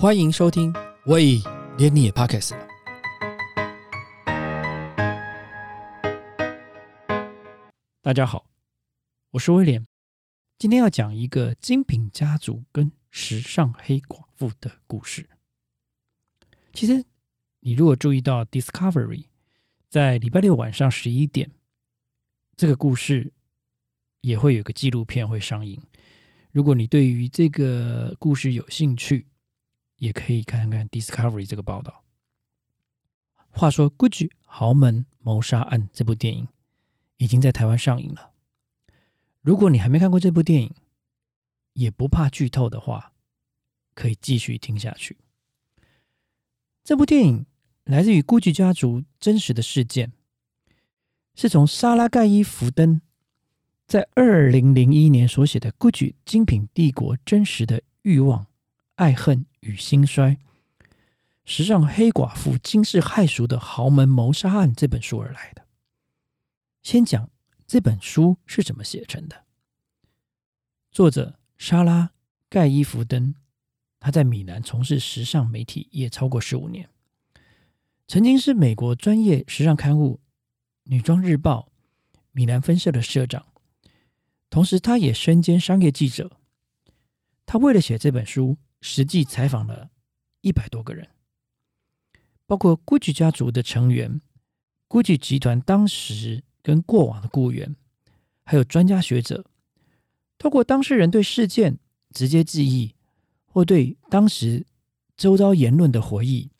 欢迎收听，喂，连你也 Podcast 了。大家好，我是威廉，今天要讲一个精品家族跟时尚黑寡妇的故事。其实，你如果注意到 Discovery 在礼拜六晚上十一点，这个故事也会有个纪录片会上映。如果你对于这个故事有兴趣，也可以看看 Discovery 这个报道。话说，《Gucci 豪门谋杀案》这部电影已经在台湾上映了。如果你还没看过这部电影，也不怕剧透的话，可以继续听下去。这部电影来自于 Gucci 家族真实的事件，是从莎拉盖伊福登在二零零一年所写的《Gucci 精品帝国：真实的欲望、爱恨与兴衰》时尚黑寡妇惊世骇俗的豪门谋杀案这本书而来的。先讲这本书是怎么写成的。作者莎拉盖伊福登。他在米兰从事时尚媒体也超过十五年，曾经是美国专业时尚刊物《女装日报》米兰分社的社长，同时他也身兼商业记者。他为了写这本书，实际采访了一百多个人，包括 GUCCI 家族的成员、GUCCI 集团当时跟过往的雇员，还有专家学者，透过当事人对事件直接记忆。或对当时周遭言论的回忆，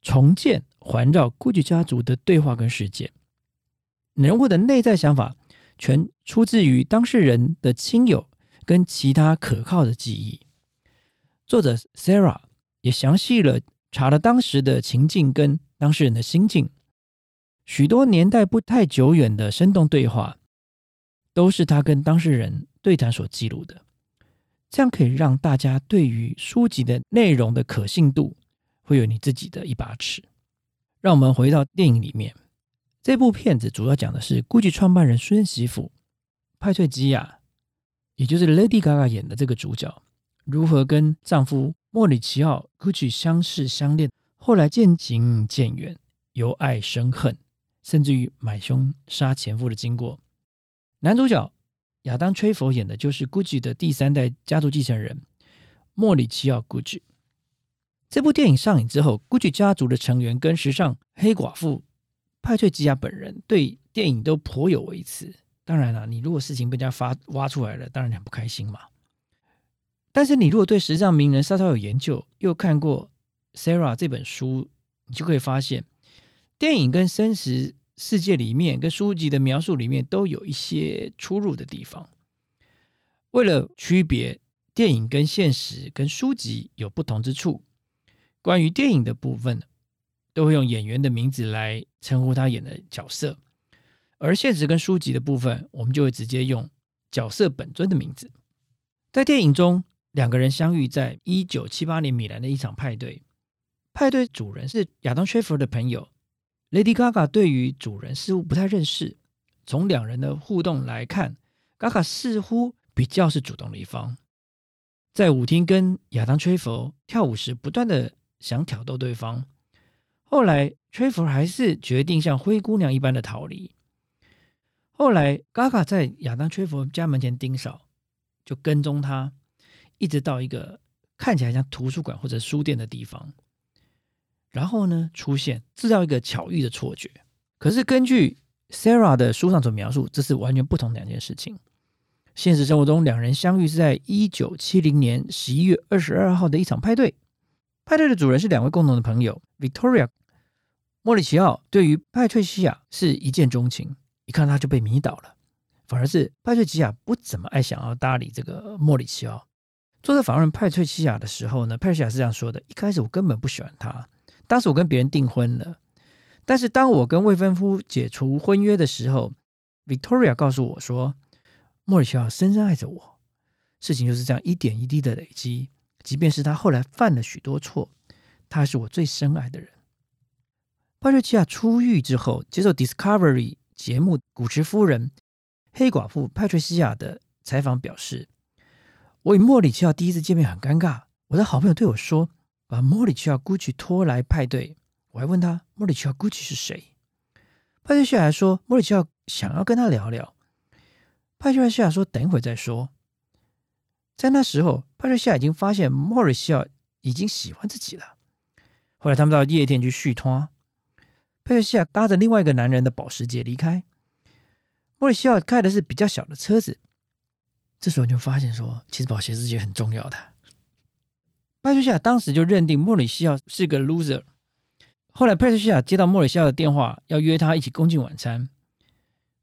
重建环绕 GUCCI 家族的对话跟事件，人物的内在想法全出自于当事人的亲友跟其他可靠的记忆。作者 Sarah 也详细了查了当时的情境跟当事人的心境，许多年代不太久远的生动对话，都是他跟当事人对谈所记录的。这样可以让大家对于书籍的内容的可信度会有你自己的一把尺。让我们回到电影里面，这部片子主要讲的是 GUCCI 创办人孙媳妇派翠基亚，也就是 Lady Gaga 演的这个主角，如何跟丈夫莫里奇奥 GUCCI 相识相恋，后来渐行渐远，由爱生恨，甚至于买凶杀前夫的经过。男主角。亚当·崔佛演的就是 GUCCI 的第三代家族继承人莫里奇奥·古 i 这部电影上映之后，GUCCI 家族的成员跟时尚黑寡妇派翠吉亚本人对电影都颇有微词。当然了，你如果事情被人家发挖出来了，当然很不开心嘛。但是你如果对时尚名人稍稍有研究，又看过《Sarah》这本书，你就可以发现，电影跟真实。世界里面跟书籍的描述里面都有一些出入的地方。为了区别电影跟现实跟书籍有不同之处，关于电影的部分，都会用演员的名字来称呼他演的角色；而现实跟书籍的部分，我们就会直接用角色本尊的名字。在电影中，两个人相遇在一九七八年米兰的一场派对，派对主人是亚当·薛弗的朋友。Lady Gaga 对于主人似乎不太认识。从两人的互动来看，Gaga 似乎比较是主动的一方。在舞厅跟亚当吹佛跳舞时，不断的想挑逗对方。后来吹佛还是决定像灰姑娘一般的逃离。后来 Gaga 在亚当吹佛家门前盯梢，就跟踪他，一直到一个看起来像图书馆或者书店的地方。然后呢，出现制造一个巧遇的错觉。可是根据 Sarah 的书上所描述，这是完全不同的两件事情。现实生活中，两人相遇是在一九七零年十一月二十二号的一场派对。派对的主人是两位共同的朋友，Victoria 莫里奇奥对于派翠西亚是一见钟情，一看他就被迷倒了。反而是派翠西亚不怎么爱想要搭理这个莫里奇奥。作者访问派翠西亚的时候呢，派翠西亚是这样说的：一开始我根本不喜欢他。当时我跟别人订婚了，但是当我跟未婚夫解除婚约的时候，Victoria 告诉我说，莫里乔深深爱着我。事情就是这样一点一滴的累积，即便是他后来犯了许多错，他是我最深爱的人。帕翠西亚出狱之后，接受 Discovery 节目《古驰夫人》黑寡妇帕翠西亚的采访，表示：“我与莫里奇奥第一次见面很尴尬，我的好朋友对我说。”把莫里奇奥·古奇拖来派对。我还问他莫里奇奥·古奇是谁。派对西亚还说莫里奇奥想要跟他聊聊。派对西亚说等一会再说。在那时候，派对西亚已经发现莫里奇奥已经喜欢自己了。后来他们到夜店去续托，佩瑞西亚搭着另外一个男人的保时捷离开。莫里西奥开的是比较小的车子。这时候你就发现说，其实保时捷很重要的。佩瑞西亚当时就认定莫里西奥是个 loser。后来佩瑞西亚接到莫里西奥的电话，要约他一起共进晚餐。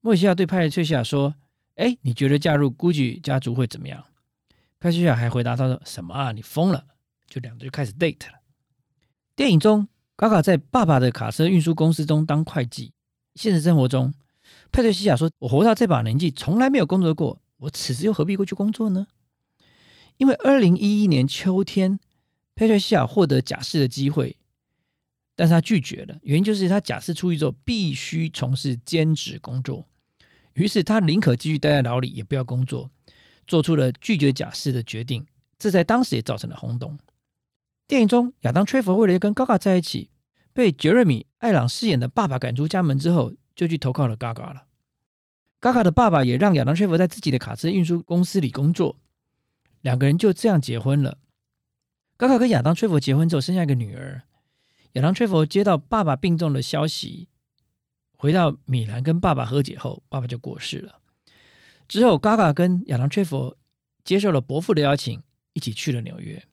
莫里西亚对派瑞西亚说：“哎，你觉得嫁入 GUCCI 家族会怎么样？”派瑞西亚还回答他说：“什么啊，你疯了！”就两个就开始 date 了。电影中，嘎嘎在爸爸的卡车运输公司中当会计。现实生活中，佩特西亚说：“我活到这把年纪，从来没有工作过，我此时又何必过去工作呢？”因为二零一一年秋天，佩特西亚获得假释的机会，但是他拒绝了，原因就是他假释出狱之后必须从事兼职工作，于是他宁可继续待在牢里，也不要工作，做出了拒绝假释的决定。这在当时也造成了轰动。电影中，亚当·崔佛为了跟 Gaga 在一起，被杰瑞米·艾朗饰演的爸爸赶出家门之后，就去投靠了 Gaga 了。Gaga 的爸爸也让亚当·崔佛在自己的卡车运输公司里工作，两个人就这样结婚了。Gaga 跟亚当·崔佛结婚之后，生下一个女儿。亚当·崔佛接到爸爸病重的消息，回到米兰跟爸爸和解后，爸爸就过世了。之后，Gaga 跟亚当·崔佛接受了伯父的邀请，一起去了纽约。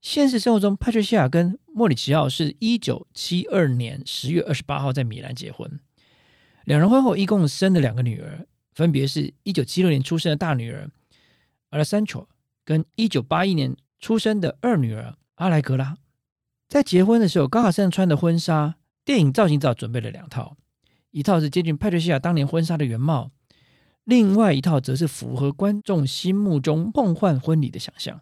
现实生活中，帕翠西亚跟莫里奇奥是一九七二年十月二十八号在米兰结婚。两人婚后一共生了两个女儿，分别是一九七六年出生的大女儿阿拉桑乔，跟一九八一年出生的二女儿阿莱格拉。在结婚的时候，刚好身上穿的婚纱，电影造型照准备了两套，一套是接近帕翠西亚当年婚纱的原貌，另外一套则是符合观众心目中梦幻婚礼的想象。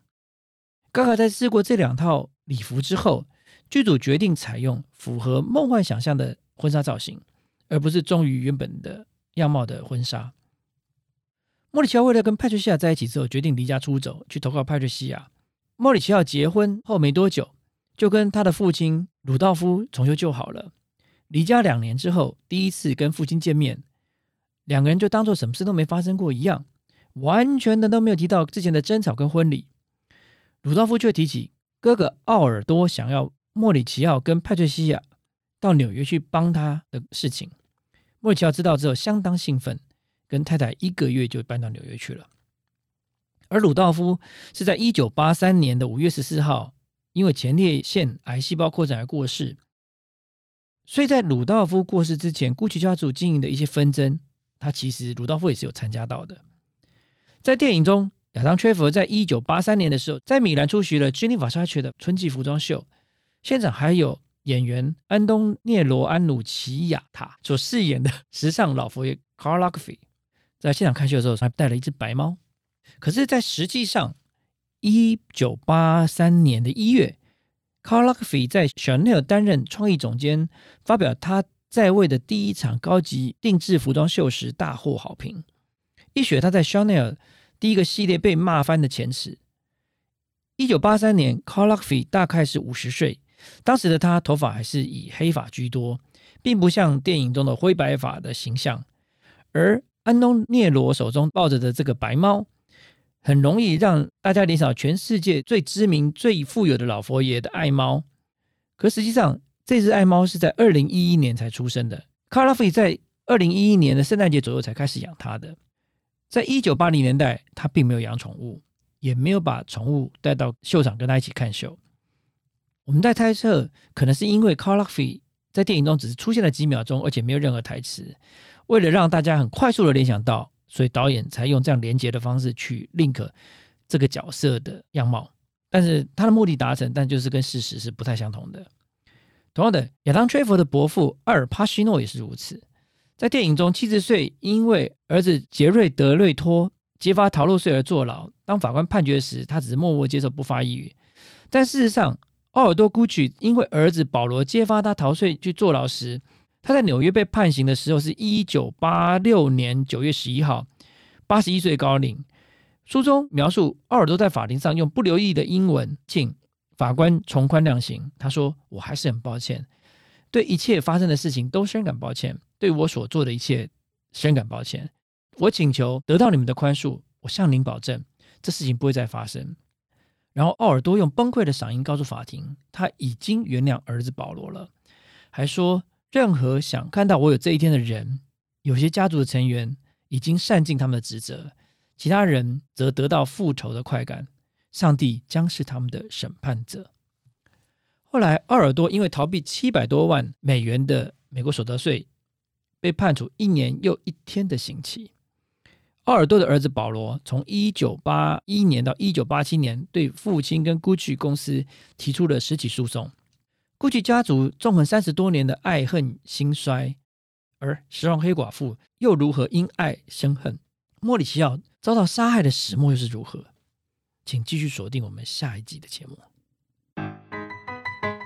刚好在试过这两套礼服之后，剧组决定采用符合梦幻想象的婚纱造型，而不是忠于原本的样貌的婚纱。莫里奇奥为了跟派翠西亚在一起之后，决定离家出走，去投靠派翠西亚。莫里奇奥结婚后没多久，就跟他的父亲鲁道夫重修旧好了。离家两年之后，第一次跟父亲见面，两个人就当做什么事都没发生过一样，完全的都没有提到之前的争吵跟婚礼。鲁道夫却提起哥哥奥尔多想要莫里奇奥跟派翠西亚到纽约去帮他的事情。莫里奇奥知道之后相当兴奋，跟太太一个月就搬到纽约去了。而鲁道夫是在一九八三年的五月十四号，因为前列腺癌细胞扩展而过世。所以在鲁道夫过世之前，古奇家族经营的一些纷争，他其实鲁道夫也是有参加到的。在电影中。亚当·崔佛在一九八三年的时候，在米兰出席了 Gianni Versace 的春季服装秀，现场还有演员安东涅罗·安努奇亚塔所饰演的时尚老佛爷 Karl Lagerfeld，在现场看秀的时候还带了一只白猫。可是，在实际上，一九八三年的一月，Karl Lagerfeld 在 Chanel 担任创意总监，发表他在位的第一场高级定制服装秀时，大获好评。一雪他在 Chanel。第一个系列被骂翻的前耻。一九八三年，Karl Lagerfeld 大概是五十岁，当时的他头发还是以黑发居多，并不像电影中的灰白发的形象。而安东涅罗手中抱着的这个白猫，很容易让大家联想到全世界最知名、最富有的老佛爷的爱猫。可实际上，这只爱猫是在二零一一年才出生的。卡拉菲在二零一一年的圣诞节左右才开始养它的。在一九八零年代，他并没有养宠物，也没有把宠物带到秀场跟他一起看秀。我们在猜测，可能是因为 Karl Lagerfeld 在电影中只是出现了几秒钟，而且没有任何台词。为了让大家很快速的联想到，所以导演才用这样连接的方式去 link 这个角色的样貌。但是他的目的达成，但就是跟事实是不太相同的。同样的，亚当·崔佛的伯父阿尔·帕西诺也是如此。在电影中，七十岁因为儿子杰瑞德瑞托揭发逃漏税而坐牢。当法官判决时，他只是默默接受，不发一语。但事实上，奥尔多·古奇因为儿子保罗揭发他逃税去坐牢时，他在纽约被判刑的时候是一九八六年九月十一号，八十一岁高龄。书中描述奥尔多在法庭上用不留意的英文，请法官从宽量刑，他说：“我还是很抱歉，对一切发生的事情都深感抱歉，对我所做的一切深感抱歉。我请求得到你们的宽恕，我向您保证，这事情不会再发生。”然后奥尔多用崩溃的嗓音告诉法庭，他已经原谅儿子保罗了，还说：“任何想看到我有这一天的人，有些家族的成员已经善尽他们的职责，其他人则得到复仇的快感。”上帝将是他们的审判者。后来，奥尔多因为逃避七百多万美元的美国所得税，被判处一年又一天的刑期。奥尔多的儿子保罗从一九八一年到一九八七年，对父亲跟 GUCCI 公司提出了十起诉讼。GUCCI 家族纵横三十多年的爱恨兴衰，而时尚黑寡妇又如何因爱生恨？莫里西奥遭到杀害的始末又是如何？请继续锁定我们下一集的节目。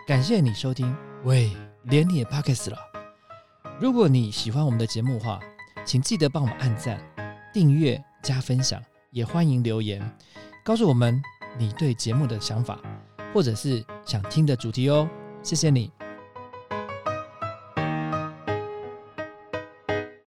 感谢你收听，喂，连你也 pass 了。如果你喜欢我们的节目的话，请记得帮我们按赞、订阅、加分享，也欢迎留言告诉我们你对节目的想法，或者是想听的主题哦。谢谢你。